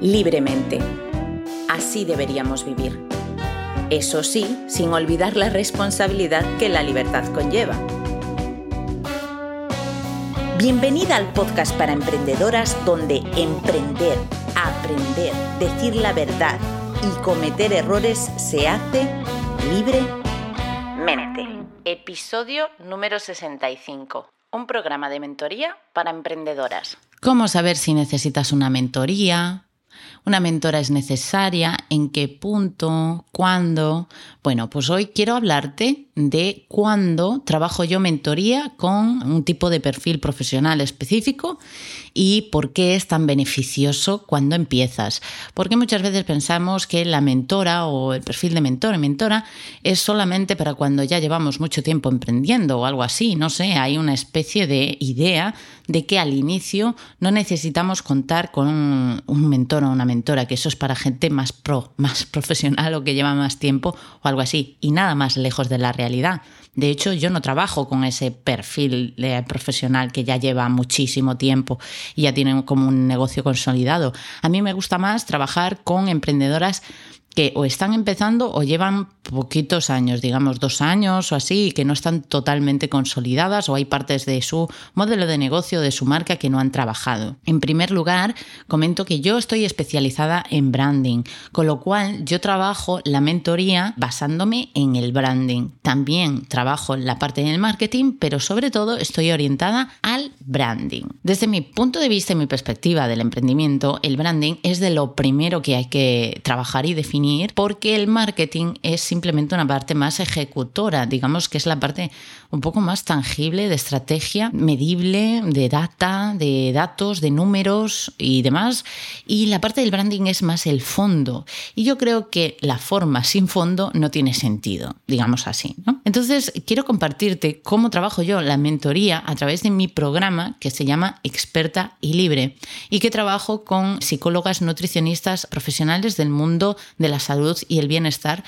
libremente. Así deberíamos vivir. Eso sí, sin olvidar la responsabilidad que la libertad conlleva. Bienvenida al podcast para emprendedoras donde emprender, aprender, decir la verdad y cometer errores se hace libremente. Episodio número 65. Un programa de mentoría para emprendedoras. ¿Cómo saber si necesitas una mentoría? ¿Una mentora es necesaria? ¿En qué punto? ¿Cuándo? Bueno, pues hoy quiero hablarte de cuándo trabajo yo mentoría con un tipo de perfil profesional específico y por qué es tan beneficioso cuando empiezas. Porque muchas veces pensamos que la mentora o el perfil de mentor o mentora es solamente para cuando ya llevamos mucho tiempo emprendiendo o algo así. No sé, hay una especie de idea de que al inicio no necesitamos contar con un, mentor o una mentora, que eso es para gente más pro, más profesional o que lleva más tiempo o algo así. Y nada más lejos de la realidad. De hecho, yo no trabajo con ese perfil profesional que ya lleva muchísimo tiempo y ya tiene como un negocio consolidado. A mí me gusta más trabajar con emprendedoras que o están empezando o llevan poquitos años, digamos dos años o así, y que no están totalmente consolidadas o hay partes de su modelo de negocio, de su marca que no han trabajado. En primer lugar, comento que yo estoy especializada en branding, con lo cual yo trabajo la mentoría basándome en el branding. También trabajo la parte del marketing, pero sobre todo estoy orientada branding. Desde mi punto de vista y mi perspectiva del emprendimiento, el branding es de lo primero que hay que trabajar y definir porque el marketing es simplemente una parte más ejecutora, digamos que es la parte un poco más tangible de estrategia, medible, de data, de datos, de números y demás. Y la parte del branding es más el fondo. Y yo creo que la forma sin fondo no tiene sentido, digamos así. Entonces, quiero compartirte cómo trabajo yo la mentoría a través de mi programa que se llama Experta y Libre y que trabajo con psicólogas nutricionistas profesionales del mundo de la salud y el bienestar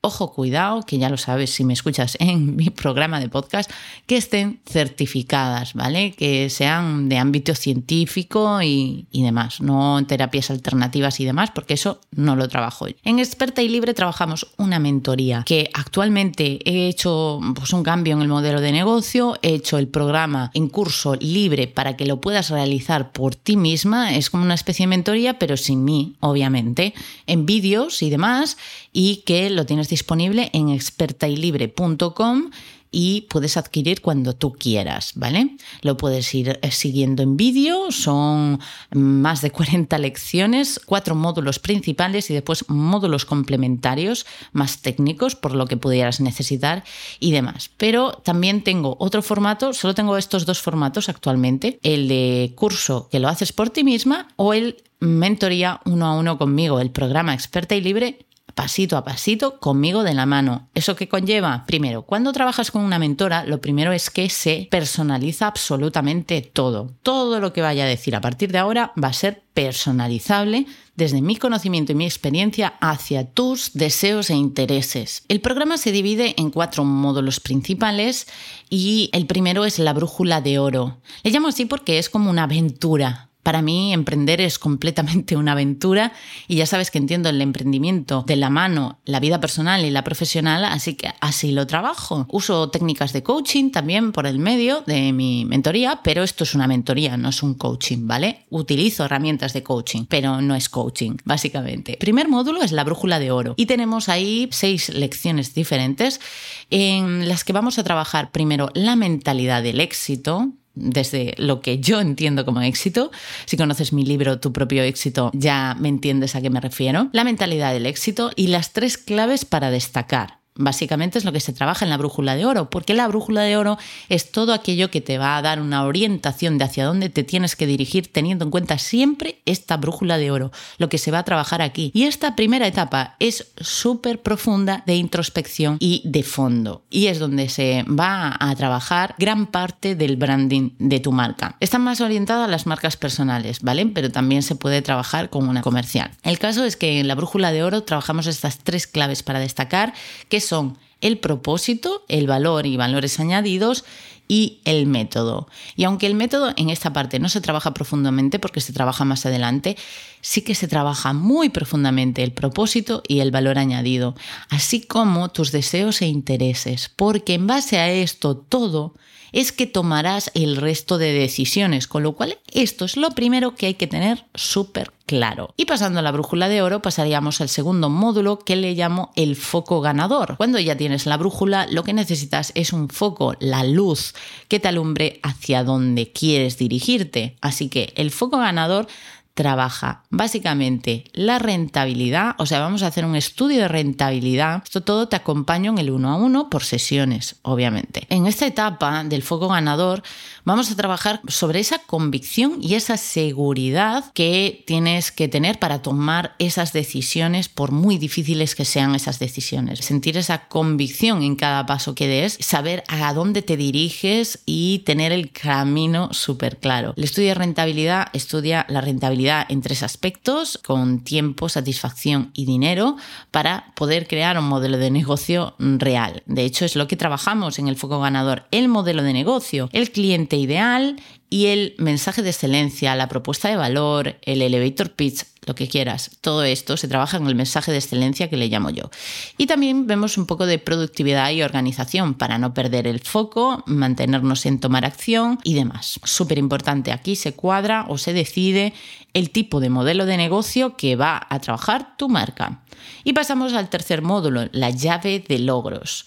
ojo, cuidado, que ya lo sabes si me escuchas en mi programa de podcast, que estén certificadas, ¿vale? Que sean de ámbito científico y, demás, no terapias alternativas y demás, porque eso no lo trabajo yo. En Experta y Libre trabajamos una mentoría que actualmente he hecho pues, un cambio en el modelo de negocio, he hecho el programa en curso libre para que lo puedas realizar por ti misma, es como una especie de mentoría, pero sin mí, obviamente, en vídeos y demás, y que lo tienes disponible en expertailibre.com y puedes adquirir cuando tú quieras, ¿vale? Lo puedes ir eh, siguiendo en vídeo, son más de 40 lecciones, cuatro módulos principales y después módulos complementarios más técnicos por lo que pudieras necesitar y demás. Pero también tengo otro formato, solo tengo estos dos formatos actualmente, el de curso que lo haces por ti misma o el mentoría uno a uno conmigo, el programa experta y libre pasito a pasito conmigo de la mano. ¿Eso qué conlleva? Primero, cuando trabajas con una mentora, lo primero es que se personaliza absolutamente todo. Todo lo que vaya a decir a partir de ahora va a ser personalizable desde mi conocimiento y mi experiencia hacia tus deseos e intereses. El programa se divide en cuatro módulos principales y el primero es la brújula de oro. Le llamo así porque es como una aventura para mí, emprender es completamente una aventura y ya sabes que entiendo el emprendimiento de la mano, la vida personal y la profesional, así que así lo trabajo. Uso técnicas de coaching también por el medio de mi mentoría, pero esto es una mentoría, no es un coaching, ¿vale? Utilizo herramientas de coaching, pero no es coaching, básicamente. Primer módulo es la brújula de oro y tenemos ahí seis lecciones diferentes en las que vamos a trabajar primero la mentalidad del éxito, desde lo que yo entiendo como éxito. Si conoces mi libro Tu propio éxito, ya me entiendes a qué me refiero. La mentalidad del éxito y las tres claves para destacar. Básicamente es lo que se trabaja en la brújula de oro, porque la brújula de oro es todo aquello que te va a dar una orientación de hacia dónde te tienes que dirigir teniendo en cuenta siempre esta brújula de oro, lo que se va a trabajar aquí. Y esta primera etapa es súper profunda de introspección y de fondo, y es donde se va a trabajar gran parte del branding de tu marca. Está más orientada a las marcas personales, ¿vale? Pero también se puede trabajar con una comercial. El caso es que en la brújula de oro trabajamos estas tres claves para destacar, que son el propósito, el valor y valores añadidos y el método. Y aunque el método en esta parte no se trabaja profundamente porque se trabaja más adelante, sí que se trabaja muy profundamente el propósito y el valor añadido, así como tus deseos e intereses, porque en base a esto todo es que tomarás el resto de decisiones, con lo cual esto es lo primero que hay que tener súper claro. Y pasando a la brújula de oro, pasaríamos al segundo módulo que le llamo el foco ganador. Cuando ya tienes la brújula, lo que necesitas es un foco, la luz, que te alumbre hacia donde quieres dirigirte. Así que el foco ganador trabaja básicamente la rentabilidad, o sea, vamos a hacer un estudio de rentabilidad. Esto todo te acompaño en el uno a uno por sesiones, obviamente. En esta etapa del foco ganador vamos a trabajar sobre esa convicción y esa seguridad que tienes que tener para tomar esas decisiones por muy difíciles que sean esas decisiones. Sentir esa convicción en cada paso que des, saber a dónde te diriges y tener el camino súper claro. El estudio de rentabilidad estudia la rentabilidad en tres aspectos, con tiempo, satisfacción y dinero, para poder crear un modelo de negocio real. De hecho, es lo que trabajamos en el foco ganador, el modelo de negocio, el cliente ideal y el mensaje de excelencia, la propuesta de valor, el elevator pitch, lo que quieras. Todo esto se trabaja en el mensaje de excelencia que le llamo yo. Y también vemos un poco de productividad y organización para no perder el foco, mantenernos en tomar acción y demás. Súper importante, aquí se cuadra o se decide el tipo de modelo de negocio que va a trabajar tu marca. Y pasamos al tercer módulo, la llave de logros.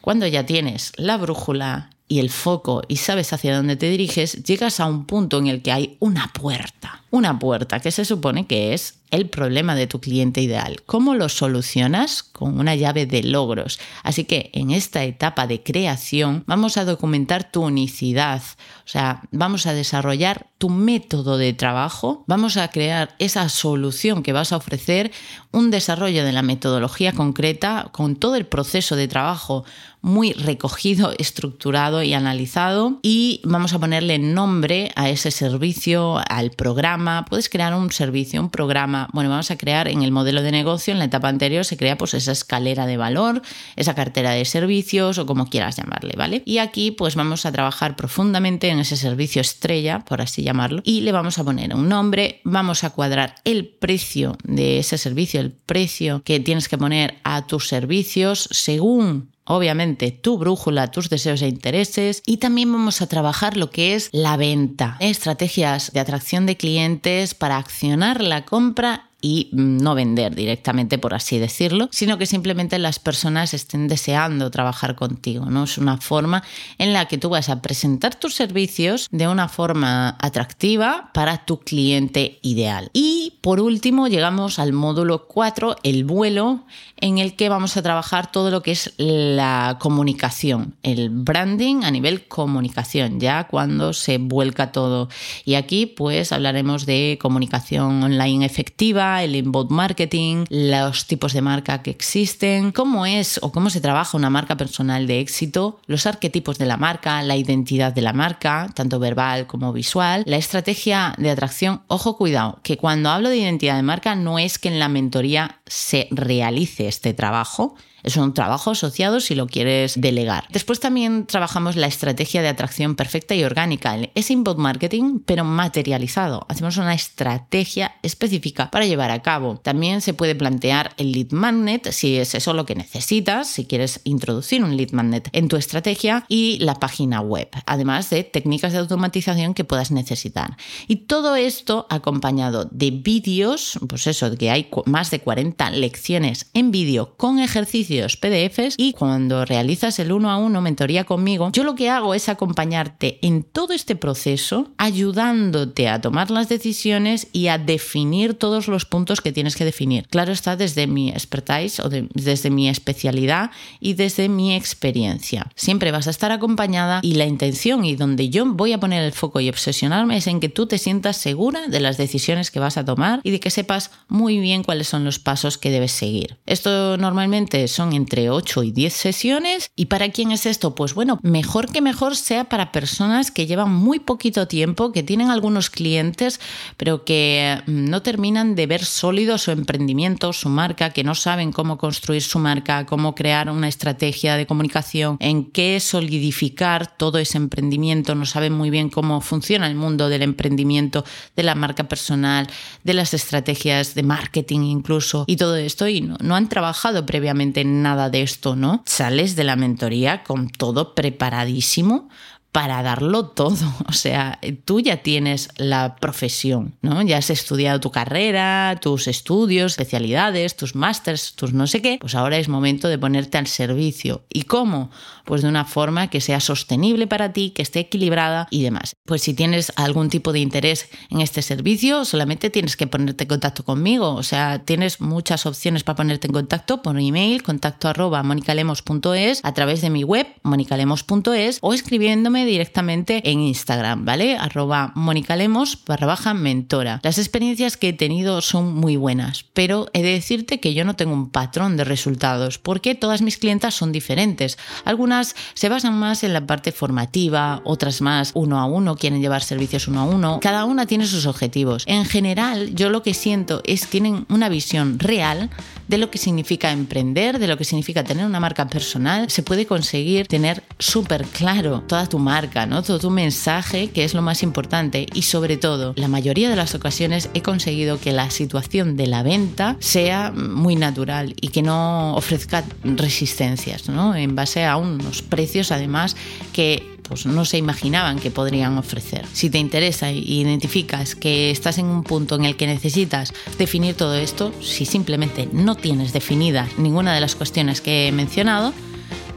Cuando ya tienes la brújula, y el foco y sabes hacia dónde te diriges, llegas a un punto en el que hay una puerta. Una puerta que se supone que es el problema de tu cliente ideal. ¿Cómo lo solucionas? Con una llave de logros. Así que en esta etapa de creación vamos a documentar tu unicidad, o sea, vamos a desarrollar tu método de trabajo, vamos a crear esa solución que vas a ofrecer, un desarrollo de la metodología concreta con todo el proceso de trabajo muy recogido, estructurado y analizado y vamos a ponerle nombre a ese servicio, al programa. Puedes crear un servicio, un programa bueno, vamos a crear en el modelo de negocio, en la etapa anterior se crea pues esa escalera de valor, esa cartera de servicios o como quieras llamarle, ¿vale? Y aquí pues vamos a trabajar profundamente en ese servicio estrella, por así llamarlo, y le vamos a poner un nombre, vamos a cuadrar el precio de ese servicio, el precio que tienes que poner a tus servicios según obviamente tu brújula, tus deseos e intereses. Y también vamos a trabajar lo que es la venta, estrategias de atracción de clientes para accionar la compra y no vender directamente, por así decirlo, sino que simplemente las personas estén deseando trabajar contigo. ¿no? Es una forma en la que tú vas a presentar tus servicios de una forma atractiva para tu cliente ideal. Y por último, llegamos al módulo 4, el vuelo, en el que vamos a trabajar todo lo que es la comunicación, el branding a nivel comunicación, ya cuando se vuelca todo. Y aquí pues hablaremos de comunicación online efectiva, el inbound marketing, los tipos de marca que existen, cómo es o cómo se trabaja una marca personal de éxito, los arquetipos de la marca, la identidad de la marca, tanto verbal como visual, la estrategia de atracción. Ojo, cuidado, que cuando hablo de identidad de marca no es que en la mentoría se realice este trabajo, es un trabajo asociado si lo quieres delegar. Después también trabajamos la estrategia de atracción perfecta y orgánica, es inbound marketing, pero materializado. Hacemos una estrategia específica para llevar a cabo. También se puede plantear el lead magnet si es eso lo que necesitas, si quieres introducir un lead magnet en tu estrategia y la página web, además de técnicas de automatización que puedas necesitar. Y todo esto acompañado de vídeos, pues eso, que hay más de 40 lecciones en vídeo con ejercicios PDFs y cuando realizas el uno a uno mentoría conmigo, yo lo que hago es acompañarte en todo este proceso, ayudándote a tomar las decisiones y a definir todos los puntos que tienes que definir. Claro está desde mi expertise o desde mi especialidad y desde mi experiencia. Siempre vas a estar acompañada y la intención y donde yo voy a poner el foco y obsesionarme es en que tú te sientas segura de las decisiones que vas a tomar y de que sepas muy bien cuáles son los pasos que debes seguir. Esto normalmente son entre 8 y 10 sesiones. ¿Y para quién es esto? Pues bueno, mejor que mejor sea para personas que llevan muy poquito tiempo, que tienen algunos clientes, pero que mm, no terminan de ver sólido su emprendimiento, su marca, que no saben cómo construir su marca, cómo crear una estrategia de comunicación, en qué solidificar todo ese emprendimiento, no saben muy bien cómo funciona el mundo del emprendimiento, de la marca personal, de las estrategias de marketing incluso todo esto y no, no han trabajado previamente en nada de esto, ¿no? Sales de la mentoría con todo preparadísimo para darlo todo. O sea, tú ya tienes la profesión, ¿no? Ya has estudiado tu carrera, tus estudios, especialidades, tus másters, tus no sé qué. Pues ahora es momento de ponerte al servicio. ¿Y cómo? Pues de una forma que sea sostenible para ti, que esté equilibrada y demás. Pues si tienes algún tipo de interés en este servicio, solamente tienes que ponerte en contacto conmigo. O sea, tienes muchas opciones para ponerte en contacto por email, contacto arroba monicalemos.es, a través de mi web, monicalemos.es o escribiéndome directamente en Instagram, ¿vale? Arroba monicalemos barra baja mentora. Las experiencias que he tenido son muy buenas, pero he de decirte que yo no tengo un patrón de resultados porque todas mis clientas son diferentes. Algunas se basan más en la parte formativa, otras más uno a uno, quieren llevar servicios uno a uno. Cada una tiene sus objetivos. En general, yo lo que siento es que tienen una visión real de lo que significa emprender, de lo que significa tener una marca personal. Se puede conseguir tener súper claro toda tu marca, todo tu mensaje, que es lo más importante. Y sobre todo, la mayoría de las ocasiones he conseguido que la situación de la venta sea muy natural y que no ofrezca resistencias, ¿no? en base a unos precios además que pues no se imaginaban que podrían ofrecer. Si te interesa e identificas que estás en un punto en el que necesitas definir todo esto, si simplemente no tienes definida ninguna de las cuestiones que he mencionado,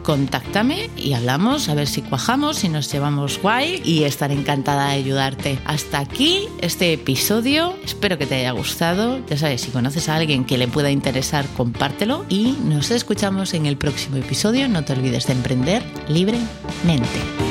contáctame y hablamos a ver si cuajamos, si nos llevamos guay y estaré encantada de ayudarte. Hasta aquí este episodio, espero que te haya gustado. Ya sabes, si conoces a alguien que le pueda interesar, compártelo y nos escuchamos en el próximo episodio. No te olvides de emprender libremente.